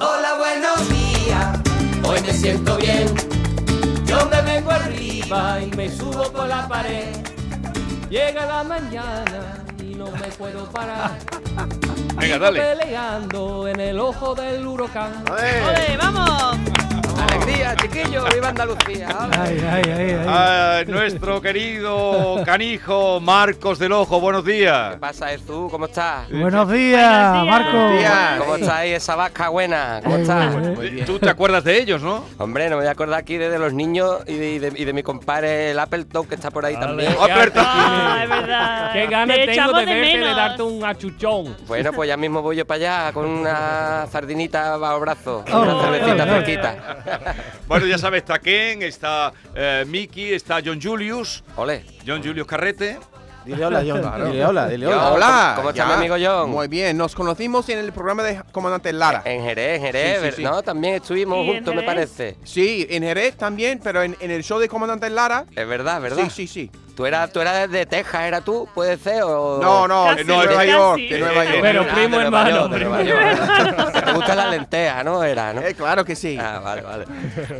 Hola, buenos días, hoy me siento bien. Yo me vengo arriba y me subo por la pared. Llega la mañana y no me puedo parar. Venga, dale. peleando en el ojo del huracán. ¡Ole, vamos! Alegría, chiquillo, viva Andalucía. Ay, ay, ay, ay. Ah, nuestro querido canijo Marcos del Ojo, buenos días. ¿Qué pasa, Jesús? ¿Cómo estás? Buenos días, Buenos días. Marco. Buenos días. ¿Cómo estás ahí, esa vaca buena? ¿Cómo Eh, estás? eh, Tú te acuerdas de ellos, ¿no? Hombre, no me voy a acordar aquí de, de los niños y de, y de- y de mi compadre el Appleton que está por ahí también. Aperta. Ah, es verdad. Qué ganas Te tengo de verte, de menos. darte un achuchón. Bueno, pues ya mismo voy yo para allá con una sardinita bajo brazo, Oh, una cervecita oh, oh. fresquita. Bueno, ya sabes, está Ken, está eh, Mickey, está John Julius, Ole. John Julius Carrete. Dile hola, John. Claro. Dile hola, dile hola. Hola, ¿cómo está mi amigo John? Muy bien, nos conocimos en el programa de Comandante Lara. En Jerez, en Jerez, Sí, sí, sí. ¿no? También estuvimos juntos, me parece. Sí, en Jerez también, pero en, en el show de Comandante Lara. Es verdad, ¿verdad? Sí, sí, sí. ¿Tú eras, tú eras de Texas, ¿era tú? ¿Puede ser? O... No, no, Casi, de Nueva casi. York, de Nueva York. Pero Ah, primo de Nueva hermano, York, de primo Nueva York. Te gustan las lentejas, ¿no? Era, ¿no? Eh, claro que sí. Ah, vale, vale.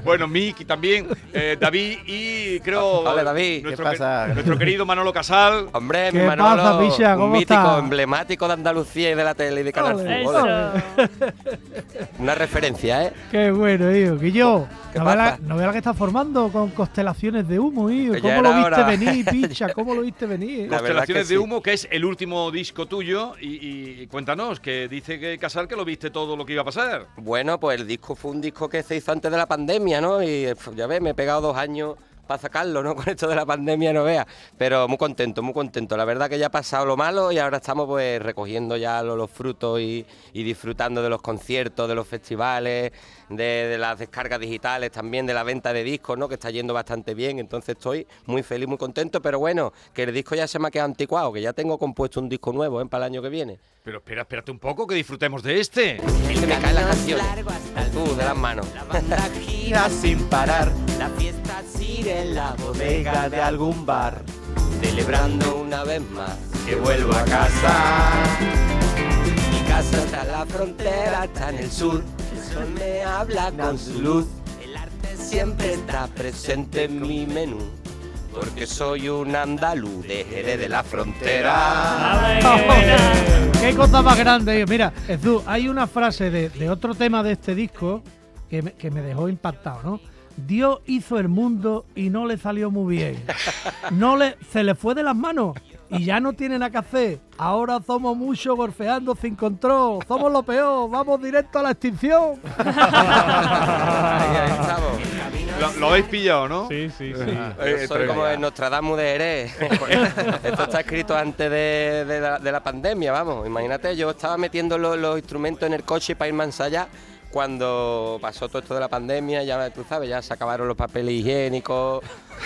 Bueno, Mickey también, eh, David y creo. Hola, David. Nuestro, ¿Qué pasa? que- nuestro querido Manolo Casal. Hombre, ¿Qué mi Manolo, pasa, picha? un ¿Cómo mítico, está? emblemático de Andalucía y de la tele y de Canal. Eso. Una referencia, ¿eh? Qué bueno, hijo. Que yo, ¿Qué no veas la, no que está formando con constelaciones de humo, hijo. ¿Cómo lo viste hora. venir, picha? ¿Cómo lo viste venir? La Constelaciones que de sí. Humo, que es el último disco tuyo. Y, y cuéntanos, que dice que Casal que lo viste todo lo que iba a pasar. Bueno, pues el disco fue un disco que se hizo antes de la pandemia, ¿no? Y ya ves, me he pegado dos años para sacarlo, ¿no? Con esto de la pandemia, no veas. Pero muy contento, muy contento. La verdad que ya ha pasado lo malo y ahora estamos pues recogiendo ya lo- los, frutos y, y disfrutando de los conciertos, de los festivales, de, de las descargas digitales, también de la venta de discos, ¿no? Que está yendo bastante bien. Entonces estoy muy feliz, muy contento. Pero bueno, que el disco ya se me ha quedado anticuado, que ya tengo compuesto un disco nuevo, ¿eh? Para el año que viene. Pero espera, espérate un poco, que disfrutemos de este. Se me caen las canciones. Tú, de las manos. La banda sin parar. La fiesta sigue en la bodega de algún bar. Celebrando una vez más. Que vuelvo a casa. Mi casa está en la frontera, está en el sur. El sol me habla con su luz. El arte Siempre está presente en mi menú. Porque soy un andaluz de de la frontera. ¡Ole, qué cosa más grande. Mira, Jesús, hay una frase de, de otro tema de este disco que me, que me dejó impactado, ¿no? Dios hizo el mundo y no le salió muy bien. No le, se le fue de las manos y ya no tiene nada que hacer. Ahora somos muchos golpeando sin control. Somos lo peor. Vamos directo a la extinción. Ahí, ahí estamos. Lo, lo habéis pillado, ¿no? Sí, sí, sí. Yo soy como el Nostradamus de Jerez. Esto está escrito antes de, de la, de la pandemia, vamos. Imagínate, yo estaba metiendo los, los instrumentos en el coche para irme a ensayar cuando pasó todo esto de la pandemia, ya tú sabes, ya se acabaron los papeles higiénicos,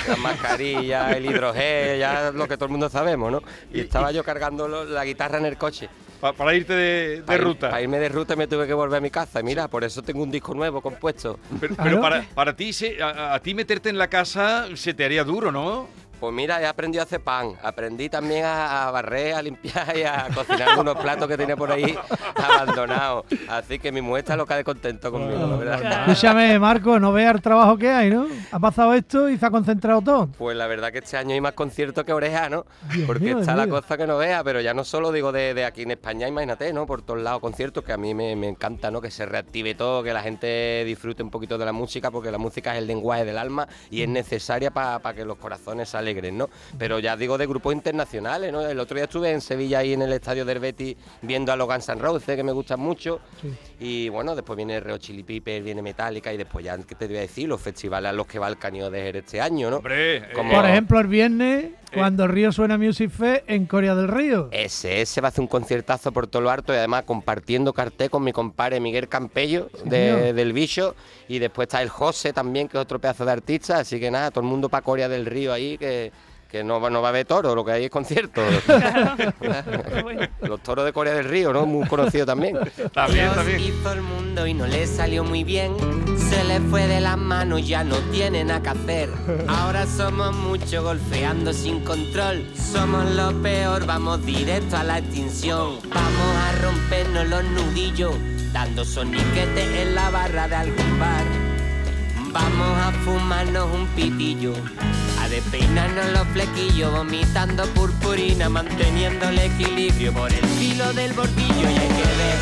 las mascarillas, el hidrogel, ya lo que todo el mundo sabemos, ¿no? Y estaba yo cargando lo- la guitarra en el coche. Pa- para irte de, de Pa' ir- ruta. Para irme de ruta me tuve que volver a mi casa. Y mira, por eso tengo un disco nuevo compuesto. Pero, pero para, para ti, se- a, a ti meterte en la casa se te haría duro, ¿no? Pues mira, he aprendido a hacer pan. Aprendí también a, a barrer, a limpiar y a cocinar unos platos que tenía por ahí abandonados. Así que mi mujer está loca de contento conmigo, la verdad. Escúchame, Marco, no veas el trabajo que hay, ¿no? Ha pasado esto y se ha concentrado todo. Pues la verdad que este año hay más conciertos que oreja, ¿no? Dios Porque mío, está Dios la mío. cosa que no vea, pero ya no solo digo de, de aquí en España, imagínate, ¿no? Por todos lados conciertos que a mí me, me encanta, ¿no? Que se reactive todo, que la gente disfrute un poquito de la música, porque la música es el lenguaje del alma y es necesaria para que los corazones se Pero ya digo de grupos internacionales, ¿no? El otro día estuve en Sevilla ahí en el estadio del Betis viendo a los Guns N' Roses, que me gustan mucho. Sí. Y bueno, después viene Reo Chili Pepper, viene Metallica y después ya, ¿qué te voy a decir? Los festivales a los que va el Cañón de Jerez este año, ¿no? Hombre, eh, Como- Por ejemplo, el viernes, cuando el Río suena Music Fest en Corea del Río. Ese, ese va a hacer un conciertazo por todo lo harto y además compartiendo cartel con mi compadre Miguel Campello de- señor. del Bicho y después está el José también que es otro pedazo de artista, así que nada, todo el mundo para Corea del Río ahí que, que no, va- no va a haber toro, lo que hay es concierto. Los toros de Corea del Río, ¿no? Muy conocido también. está bien, está bien. hizo el mundo y no le salió muy bien. Se le fue de las manos, ya no tiene nada que hacer. Ahora somos muchos golpeando sin control. Somos lo peor, vamos directo a la extinción. Vamos a rompernos los nudillos dando soniquete en la barra de algún bar. Vamos a fumarnos un pitillo, a despeinarnos los flequillos, vomitando purpurina, manteniendo el equilibrio por el filo del bordillo y hay que ver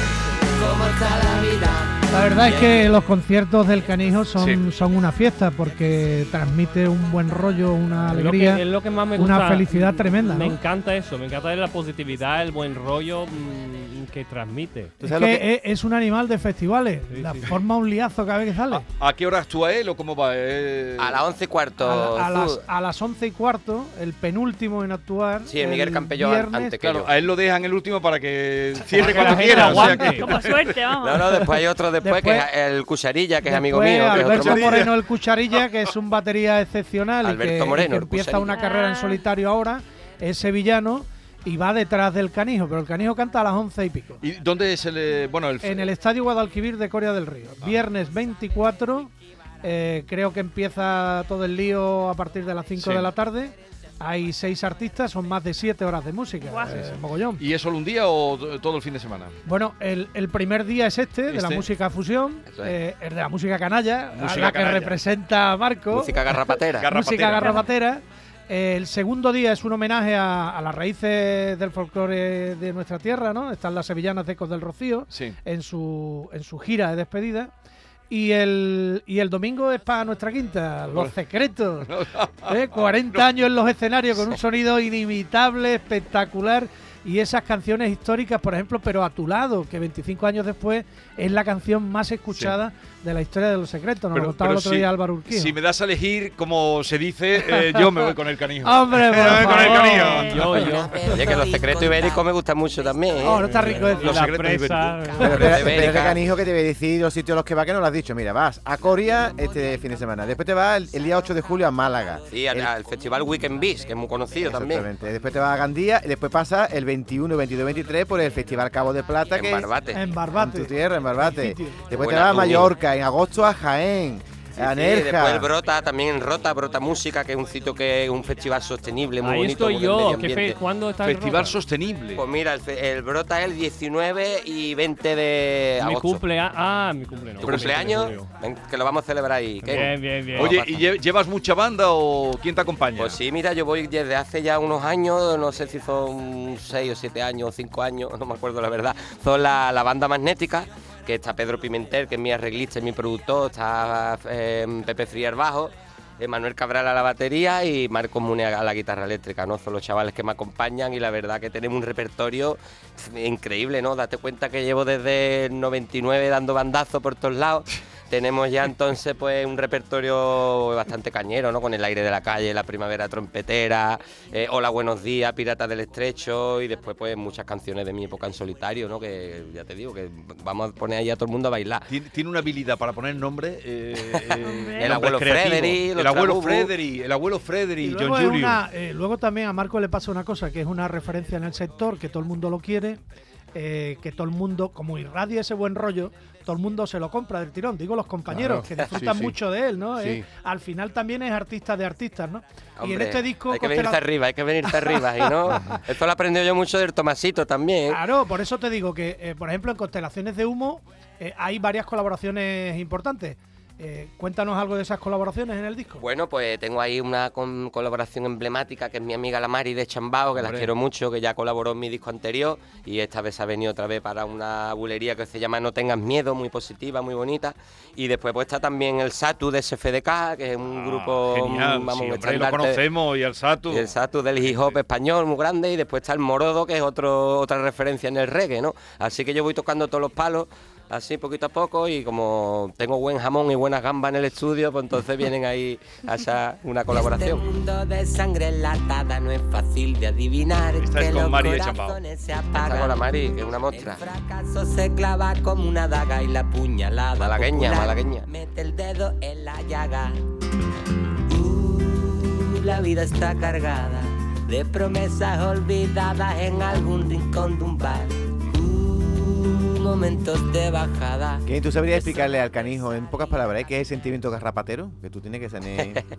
cómo está la vida. La verdad es que los conciertos del Canijo son, Sí. son una fiesta porque transmite un buen rollo, una Es lo, alegría. que, es lo que más me una gusta. felicidad tremenda, Me ¿no? encanta eso, me encanta la positividad, el buen rollo mm, que transmite. ¿Tú Es sabes que lo que- es, es un animal de festivales. Sí, la sí, forma un liazo cada vez que sale. ¿A, a qué hora actúa él o cómo va? Eh, A las once y cuarto. A, la- a las, a las once y cuarto, el penúltimo en actuar. Sí, el Miguel Campello viernes, antes que Claro, yo. a él lo dejan el último para que cierre cuando quiera. o sea aguante. que- Como suerte, vamos. No, no, después hay otro después, Después- que es el Cucharilla, que es amigo mío. Que es otro Alberto Moreno el Cucharilla, que es un batería excepcional y Alberto que, Moreno, y que el empieza una carrera en solitario ahora, es sevillano y va detrás del Canijo, pero el Canijo canta a las once y pico. ¿Y dónde es el. eh, Bueno, el. En el Estadio Guadalquivir de Coria del Río. Ah. Viernes 24, eh, creo que empieza todo el lío a partir de las 5 Sí. de la tarde. Hay seis artistas, son más de siete horas de música. Eh, mogollón. ¿Y es solo un día o todo el fin de semana? Bueno, el, el primer día es este, de la Este. música fusión, es. eh, el de la música canalla, a Música la canalla. que representa a Marco. Música garrapatera. Garra- música Garrapatera. el segundo día es un homenaje a, a las raíces del folclore de nuestra tierra, ¿no? Están las sevillanas de Ecos del Rocío Sí. en su, en su gira de despedida. Y el, y el domingo es para nuestra quinta, Los Secretos. ¿eh? 40 años en los escenarios con un sonido inimitable, espectacular. Y esas canciones históricas, por ejemplo, pero a tu lado, que 25 años después es la canción más escuchada de la historia de Los Secretos. Nos Pero- lo contaba pero el otro si- día Álvaro Urquijo. Si me das a elegir, como se dice, eh, yo me voy con el canijo. Hombre, por Me voy con el favor. canijo. Yo, yo. Oye, que los secretos ibéricos me gustan mucho también. ¿eh? Oh, no está rico eso. Los la secretos presa. Pero, Pero Bérica. canijo que te voy a decir los sitios a los que va que no lo has dicho. Mira, vas a Coria este fin de semana. Después te vas el, el día 8 de julio a Málaga. Sí, al, El- al festival Weekend Beach, que es muy conocido también. Exactamente. Después te vas a Gandía y después pasa el 21, 22, 23 por el Festival Cabo de Plata. En que Barbate. En En Barbate. tu tierra, en Barbate. Después te vas a. Mallorca, en agosto a Jaén, Sí, sí, después el Brota, también en Rota, Brota Música, que es un sitio que es un festival sostenible, muy Ahí bonito. estoy muy del yo. medio ¿Qué ambiente. fe- ¿Cuándo está el Festival Rota? sostenible. Pues mira, el, Brota es el 19 y 20 de Mi agosto. cumpleaños. Ah, mi cumpleaños. ¿Tu cumpleaños? Ven, que lo vamos a celebrar ahí. ¿qué? Bien, bien, bien. Oye. ¿y lle- llevas mucha banda o quién te acompaña? Pues sí, mira, yo voy desde hace ya unos años, no sé si son 6 o 7 años o 5 años, no me acuerdo la verdad. Son la, la banda magnética, que está Pedro Pimentel, que es mi arreglista y mi productor, está eh, Pepe Frier bajo, eh, Manuel Cabral a la batería y Marcos Mune a la guitarra eléctrica, ¿no? Son los chavales que me acompañan y la verdad que tenemos un repertorio increíble, ¿no? Date cuenta que llevo desde el 99 dando bandazos por todos lados. Tenemos ya entonces pues un repertorio bastante cañero, ¿no? Con el aire de la calle, la primavera trompetera, eh, Hola buenos días, Piratas del Estrecho y después pues muchas canciones de mi época en solitario, ¿no? Que ya te digo que vamos a poner ahí a todo el mundo a bailar. Tiene, tiene una habilidad para poner nombre. eh, eh, El abuelo. Frederick, El abuelo. Frederick, el abuelo Frederick, John Julio. una- eh, luego también a Marco le pasa una cosa, que es una referencia en el sector, que todo el mundo lo quiere, eh, que todo el mundo, como irradia ese buen rollo, todo el mundo se lo compra del tirón. Digo los compañeros, Claro. que disfrutan Sí, sí. mucho de él, ¿no? Sí. Eh, al final también es artista de artistas, ¿no? y en este disco... hay que Constela- venirte arriba, hay que venirte arriba, y no. Esto lo he aprendido yo mucho del Tomasito también. Claro, por eso te digo que, eh, por ejemplo, en Constelaciones de Humo eh, hay varias colaboraciones importantes. Eh, cuéntanos algo de esas colaboraciones en el disco. Bueno, pues tengo ahí una con- colaboración emblemática que es mi amiga la Mari de Chambao, que la Hombre. quiero mucho, que ya colaboró en mi disco anterior y esta vez ha venido otra vez para una bulería que se llama No tengas miedo, muy positiva, muy bonita. Y después pues está también el Satu de SFDK, que es un Ah, grupo, Genial, vamos, sí, hombre, lo conocemos y el Satu. y el Satu del hip hop español muy grande y después está el Morodo que es otro otra referencia en el reggae, ¿no? Así que yo voy tocando todos los palos así poquito a poco y como tengo buen jamón y buenas gambas en el estudio, pues entonces vienen ahí a esa una Este colaboración. mundo de sangre enlatada no es fácil de adivinar. Esta es que con los Mari de Chambao. Está con la. Mari, que es una El mostra. fracaso se clava como una daga y la puñalada. Malagueña, popular malagueña. Mete el dedo en la llaga. Uh, la vida está cargada de promesas olvidadas en algún rincón de un bar. Momentos de bajada. ¿Quién tú sabrías explicarle al canijo en pocas palabras ¿eh? qué es el sentimiento garrapatero? Que tú tienes que tener.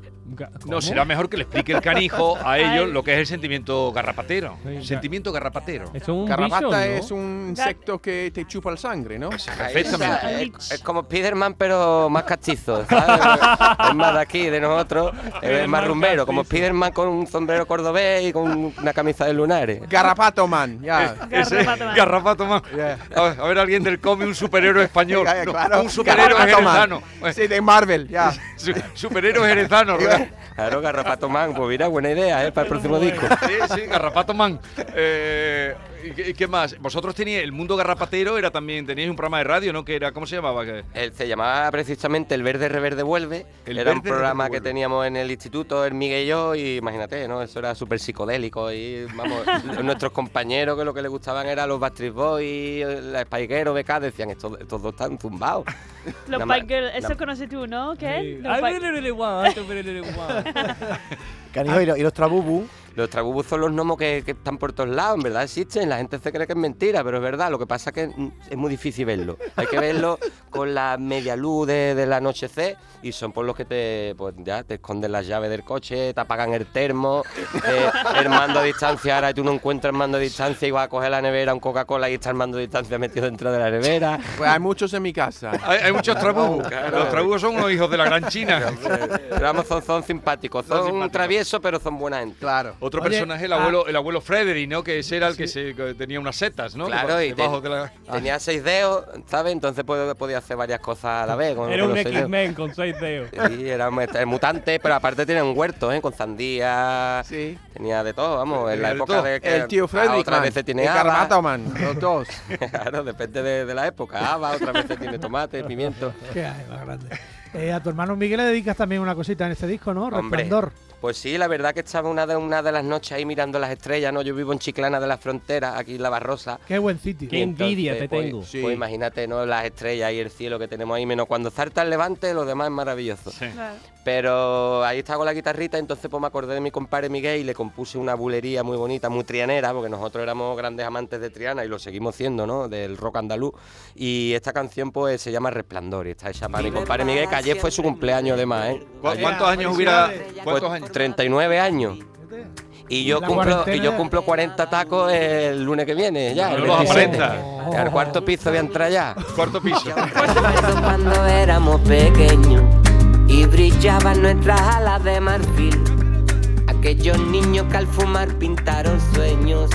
No, será mejor que le explique el canijo a ellos lo que es el sentimiento garrapatero. Sí, Sentimiento garrapatero. Es un Garrapata bicho, ¿no? es un insecto que te chupa la sangre, ¿no? Perfectamente. Es, es como Spiderman, pero más castizo, ¿sabes? es más de aquí, de nosotros. Es más rumbero, como Spiderman con un sombrero cordobés y con una camisa de lunares. Garrapato Man, ya. Ese Garrapato Man. garrapato man. Ya. A ver, a ver, alguien del cómic, un superhéroe español. Claro. un superhéroe jerezano. Sí, de Marvel, ya. Su- superhéroe jerezano, ¿verdad? Claro, Garrapato Man, pues mira, buena idea, ¿eh? Para el próximo disco. Sí, sí, Garrapato Man. Eh, ¿y, qué, y qué más? Vosotros teníais, el mundo garrapatero era también, teníais un programa de radio, ¿no? Que era, ¿cómo se llamaba? Que- Él se llamaba precisamente El Verde Reverde Vuelve. El era un programa que teníamos en el instituto, el Miguel y yo, y imagínate, ¿no? Eso era súper psicodélico. Y vamos, nuestros compañeros que lo que les gustaban era los Backstreet Boys, la Spice Girls, BK, decían, estos, estos dos están zumbados. Los Girls, eso conoces tú, ¿no? ¿Qué? Sí. Los I really, really want, I really, really want. Canijo, y, los- trabubu. Los trabubus son los gnomos que, que están por todos lados, en verdad existen, la gente se cree que es mentira, pero es verdad, lo que pasa es que es muy difícil verlo. Hay que verlo con la media luz de, del anochecer y son por los que te, pues ya, te esconden las llaves del coche, te apagan el termo, eh, el mando a distancia, ahora tú no encuentras el mando a distancia y vas a coger la nevera, un Coca-Cola y está el mando a distancia metido dentro de la nevera. Pues hay muchos en mi casa. Hay, hay muchos trabujos. Claro. Los trabujos son unos hijos de la gran China. Pero vamos, son, son simpáticos, Son son, simpáticos. traviesos, pero son buena gente. Claro. Otro Oye, personaje, el ah. abuelo, el abuelo Frederick, ¿no? Que ese era el que, se, que tenía unas setas, ¿no? Claro, y de la- tenía seis dedos, ¿sabes? Entonces podía hacer varias cosas a la vez. con- Era con un. X-Men con seis dedos. Sí, era un mutante, pero aparte tenía un huerto, ¿eh? Con sandía. Sí. Tenía de todo, vamos. En Tenía la época todo. de que. El tío ah, Frederick Otras Man. veces tiene el habas. Garrapato Man, los dos. claro, depende de, de la época. Habas, otras veces tiene tomate, pimiento. ¿Qué hay, más grande? Eh, a tu hermano Miguel le dedicas también una cosita en este disco, ¿no? Hombre. Resplandor. Pues sí, la verdad que estaba una de, una de las noches ahí mirando las estrellas, ¿no? Yo vivo en Chiclana de la Frontera, aquí en La Barrosa. Qué buen sitio. Qué envidia te pues, tengo. Sí. Pues imagínate, ¿no? Las estrellas y el cielo que tenemos ahí, menos cuando zarta el levante, lo demás es maravilloso. Sí. Claro. Pero ahí estaba con la guitarrita, entonces pues me acordé de mi compadre Miguel y le compuse una bulería muy bonita, muy trianera, porque nosotros éramos grandes amantes de Triana y lo seguimos siendo, ¿no? Del rock andaluz. Y esta canción pues se llama Resplandor y está hecha para mi compadre Miguel, que ayer fue su cumpleaños además, ¿eh? ¿Cu- Ayer- ¿Cuántos años hubiera? ¿Cuántos años? 39 años. Y yo cumplo, y yo cumplo 40 tacos el lunes que viene, ya. El los 27. aparenta. Al cuarto piso voy a entrar ya. Cuarto piso. Cuando éramos pequeños y brillaban nuestras alas de marfil. Aquellos niños que al fumar pintaron sueños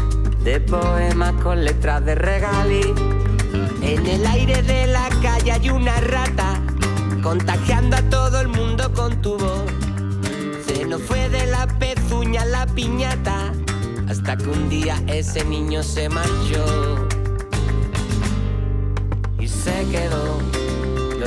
de poemas con letras de regalí. En el aire de la calle hay una rata contagiando a todo el mundo con tu voz. Fue de la pezuña la piñata hasta que un día ese niño se marchó y se quedó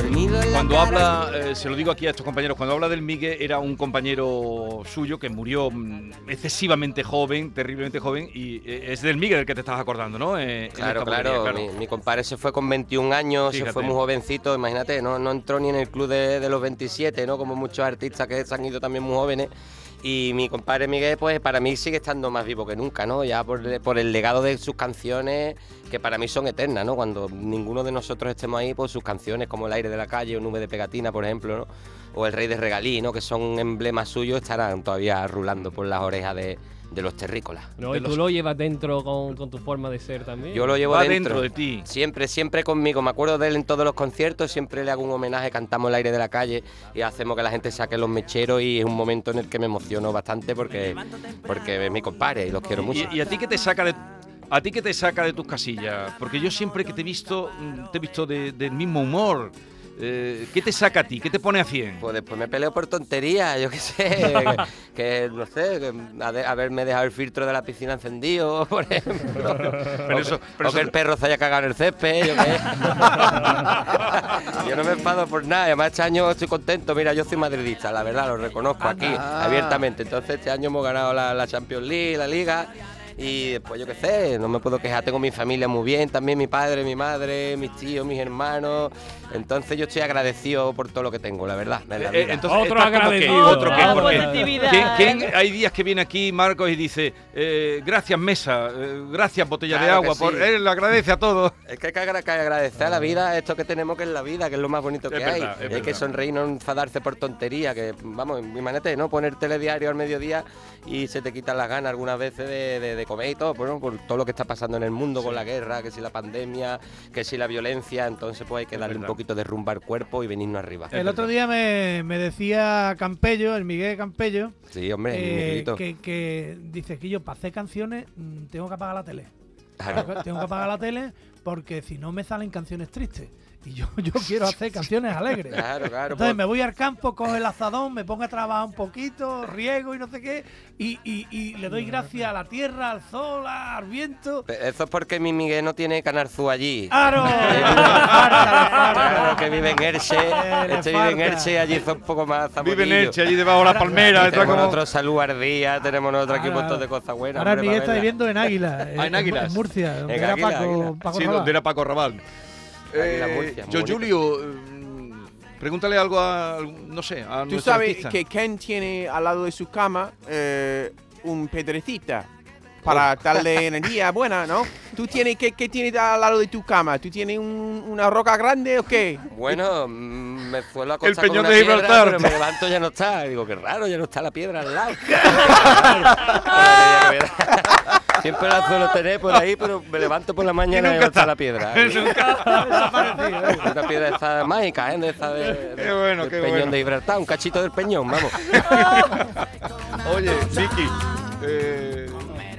dormido en la Cuando cara. habla, eh, se lo digo aquí a estos compañeros, cuando habla del Miguel era un compañero suyo que murió mm, excesivamente joven, terriblemente joven, y eh, es del Miguel del que te estabas acordando, ¿no? Eh, en Claro, esta claro, Mi, mi compadre se fue con 21 años, Fíjate. se fue muy jovencito, imagínate, no, no entró ni en el club de, de los 27, ¿no? Como muchos artistas que se han ido también muy jóvenes. Y mi compadre Miguel, pues para mí sigue estando más vivo que nunca, ¿no? Ya por, el legado de sus canciones, que para mí son eternas, ¿no? Cuando ninguno de nosotros estemos ahí, pues sus canciones como El aire de la calle o Nube de pegatina, por ejemplo, ¿no? O El rey de regalí, ¿no? Que son emblemas suyos, estarán todavía rulando por las orejas de, de los terrícolas. No, De y tú los- lo llevas dentro con, con tu forma de ser también. Yo lo llevo Va dentro. dentro de ti. Siempre, siempre conmigo. Me acuerdo de él en todos los conciertos, siempre le hago un homenaje, cantamos el aire de la calle y hacemos que la gente saque los mecheros y es un momento en el que me emociono bastante porque, porque es mi compadre y los quiero mucho. ¿Y, y a ti qué te saca de a ti qué te saca de tus casillas? Porque yo siempre que te he visto mm, te he visto de- del mismo humor. Eh, ¿Qué te saca a ti? ¿Qué te pone a 100? Pues después me peleo por tonterías, yo qué sé, que, que, no sé, que de- haberme dejado el filtro de la piscina encendido, por ejemplo. Pero o eso- que, pero o que eso- el perro se haya cagado en el césped, yo qué. yo no me enfado por nada, además este año estoy contento, mira, yo soy madridista, la verdad, lo reconozco aquí abiertamente. Entonces este año hemos ganado la, la Champions League, la Liga. Y después yo qué sé, no me puedo quejar, tengo mi familia muy bien, también mi padre, mi madre, mis tíos, mis hermanos. Entonces yo estoy agradecido por todo lo que tengo, la verdad. en la Eh, vida. entonces, Otro que- agradecido. otro que, Ah, porque-. ¿quién- quién- hay días que viene aquí Marcos y dice eh, gracias mesa, eh, gracias botella de Claro agua, por, él le agradece a todos. Es que hay que agra- que agradecer a la vida esto que tenemos que es la vida, que es lo más bonito que Es hay. verdad, es hay verdad. que sonreír, no enfadarse por tontería, que vamos, imagínate, ¿no? Poner telediario al mediodía y se te quitan las ganas algunas veces de, de- de comer y todo, bueno, por todo lo que está pasando en el mundo con la guerra, que si la pandemia, que si la violencia, entonces pues hay que darle un poquito de rumba al cuerpo y venirnos arriba. El otro día me, me decía Campello, el Miguel Campello, Sí, hombre, eh, que, que dice que yo para hacer canciones mm, tengo que apagar la tele. Claro. Tengo que apagar la tele porque si no me salen canciones tristes. Y yo, yo quiero hacer canciones alegres. Claro, claro. Entonces pues- me voy al campo, cojo el azadón, me pongo a trabajar un poquito, riego y no sé qué, y, y- y le doy gracias a la tierra, al sol, al viento. Eso es porque mi Miguel no tiene Canarzú allí. ¡Aro! Claro, que vive en Elche. le Este vive en y allí son un poco más Vive en. Elche, allí debajo de la palmera. Tenemos como- nosotros salud ardía, tenemos nosotros aquí un montón de cosas buenas. Ahora Miguel está viviendo en Águila, Ah, en Águilas. en Murcia, donde En era Águila, Paco, Águila. Paco Sí, donde era Paco Raval. Eh, yo, bonito. Julio, mm, pregúntale algo a, no sé, a Tú nuestro sabes artista. que Ken tiene al lado de su cama eh, un pedrecita para darle energía buena, ¿no? ¿Tú tienes qué, qué tienes al lado de tu cama? ¿Tú tienes un- una roca grande o qué? Bueno, mm, me suelo acostar El peñón con una de piedra, Gibraltar. pero me levanto y ya no está. Y digo, qué raro, ya no está la piedra al lado. Siempre la suelo tener por ahí, pero me levanto por la mañana y, nunca no está está. la piedra. Desaparecido, ¿eh? Una piedra esa mágica, ¿eh? De esa de, de- Qué bueno, del qué peñón bueno. de Gibraltar, un cachito del peñón, vamos. Oye, Vicky, eh,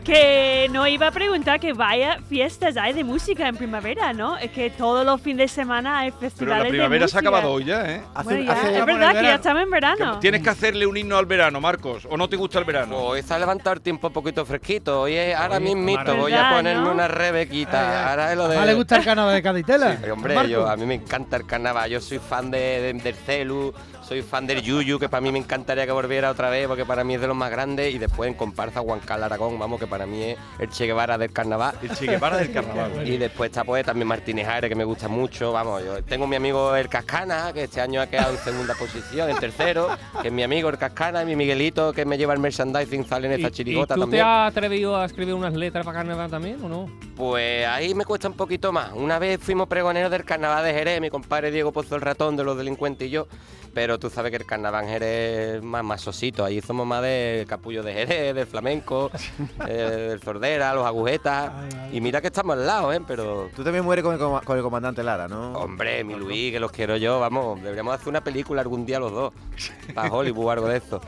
Que no iba a preguntar que vaya fiestas hay de música en primavera, ¿no? Es que todos los fines de semana hay pero festivales la primavera de se ha acabado hoy ya, ¿eh? Hace- Bueno, ya, hace- es verdad que ya estamos en verano. Tienes que hacerle un himno al verano, Marcos, o no te gusta el verano. Hoy se ha levantado el tiempo un poquito fresquito. Hoy es, ahora Oye, mismito voy a ¿Verdad, ponerme no? una rebequita. Ahora es lo de... Además le gusta el carnaval de Caditela. Sí, hombre, yo, a mí me encanta el carnaval. Yo soy fan de, de- del Celu, soy fan del Yuyu, que para mí me encantaría que volviera otra vez, porque para mí es de los más grandes. Y después en comparsa Juan Carlos Aragón, vamos, que para mí es el Che Guevara del carnaval. El Che Guevara del carnaval. Y después está pues también Martínez Aire, que me gusta mucho. Vamos, yo tengo mi amigo el Cascana, que este año ha quedado en segunda posición, en tercero, que es mi amigo el Cascana, y mi Miguelito, que me lleva el merchandising, sale en ¿Y, esta y chirigota tú también. te has atrevido a escribir unas letras para carnaval también o no? Pues ahí me cuesta un poquito más. Una vez fuimos pregoneros del carnaval de Jerez, mi compadre Diego Pozo el ratón de los delincuentes y yo. Pero tú sabes que el carnaval en Jerez es más masosito. Ahí somos más de capullo de Jerez, del flamenco, eh, del sordera, los agujetas. Y mira que estamos al lado, ¿eh? Pero. Tú también mueres con el, coma- con el comandante Lara, ¿no? Hombre, mi Luis, que los quiero yo, vamos, deberíamos hacer una película algún día los dos. Para Hollywood o algo de esto.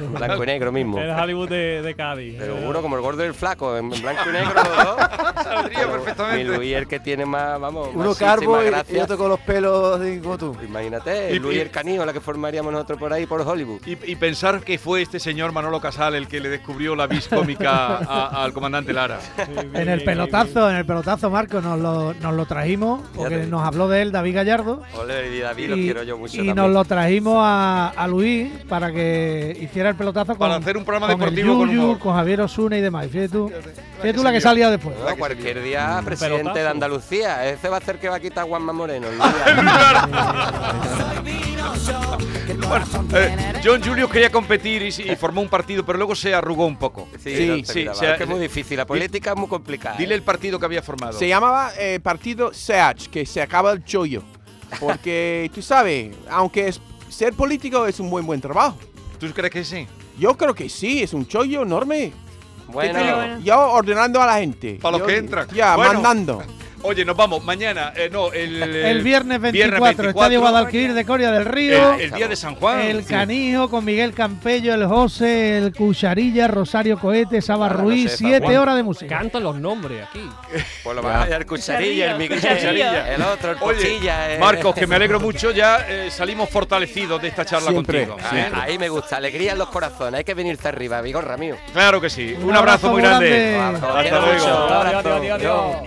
Blanco y negro mismo. El Hollywood de, de Cádiz. Pero uno como el gordo y el flaco, en blanco y negro los dos. Saldría Pero perfectamente. Mi Luis el que tiene más, vamos, Uno más y, y otro con los pelos así como tú. Imagínate, Y- Luis el canijo, la que formaríamos nosotros por ahí, por Hollywood. Y, y pensar que fue este señor Manolo Casal el que le descubrió la vis cómica al comandante Lara. En el pelotazo, en el pelotazo, Marco, nos lo, nos lo trajimos, porque nos habló de él David Gallardo. Ole, y David, los y quiero yo mucho y también. nos lo trajimos a, a Luis para que hiciera el pelotazo con, Para hacer un programa con deportivo el con Yuyu, con Javier Osuna y demás. Fíjate tú, fíjate tú la que salía después. No, cualquier día presidente pelotazo. de Andalucía. Ese va a ser que va a quitar Juanma Moreno. Bueno, eh, John Julius quería competir y, y formó un partido, pero luego se arrugó un poco. Sí, Sí, no sí, o sea, es que es muy difícil. La política es muy complicada. Dile ¿eh? el partido que había formado. Se llamaba eh, Partido SEACH, que se acaba el chollo. Porque tú sabes, aunque es, ser político es un buen buen trabajo. ¿Tú crees que sí? Yo creo que sí, es un chollo enorme. Bueno, Sí, bueno. Yo ordenando a la gente. Para los Yo- que entran. Ya, Bueno. mandando. Oye, nos vamos mañana. eh, no, el, El viernes 24, Estadio Guadalquivir de Coria del Río. El, el día de San Juan. El Sí. Canijo con Miguel Campello, el José, el Cucharilla, Rosario Cohete, Saba Ah, no Ruiz, sé, siete Juan. horas de música. Cantan los nombres aquí. Pues lo a el cucharilla, el Miguel, Cucharilla. el otro, el Oye, pochilla. eh. Marcos, que me alegro mucho, ya eh, salimos fortalecidos de esta charla Siempre, contigo. Ahí, ¿eh? ahí me gusta, alegría en los corazones. Hay que venirse arriba, vigorra mío. Claro que sí. Un, Un abrazo, abrazo muy grande. grande. Hasta luego. luego. Adiós, adiós, adiós, adiós.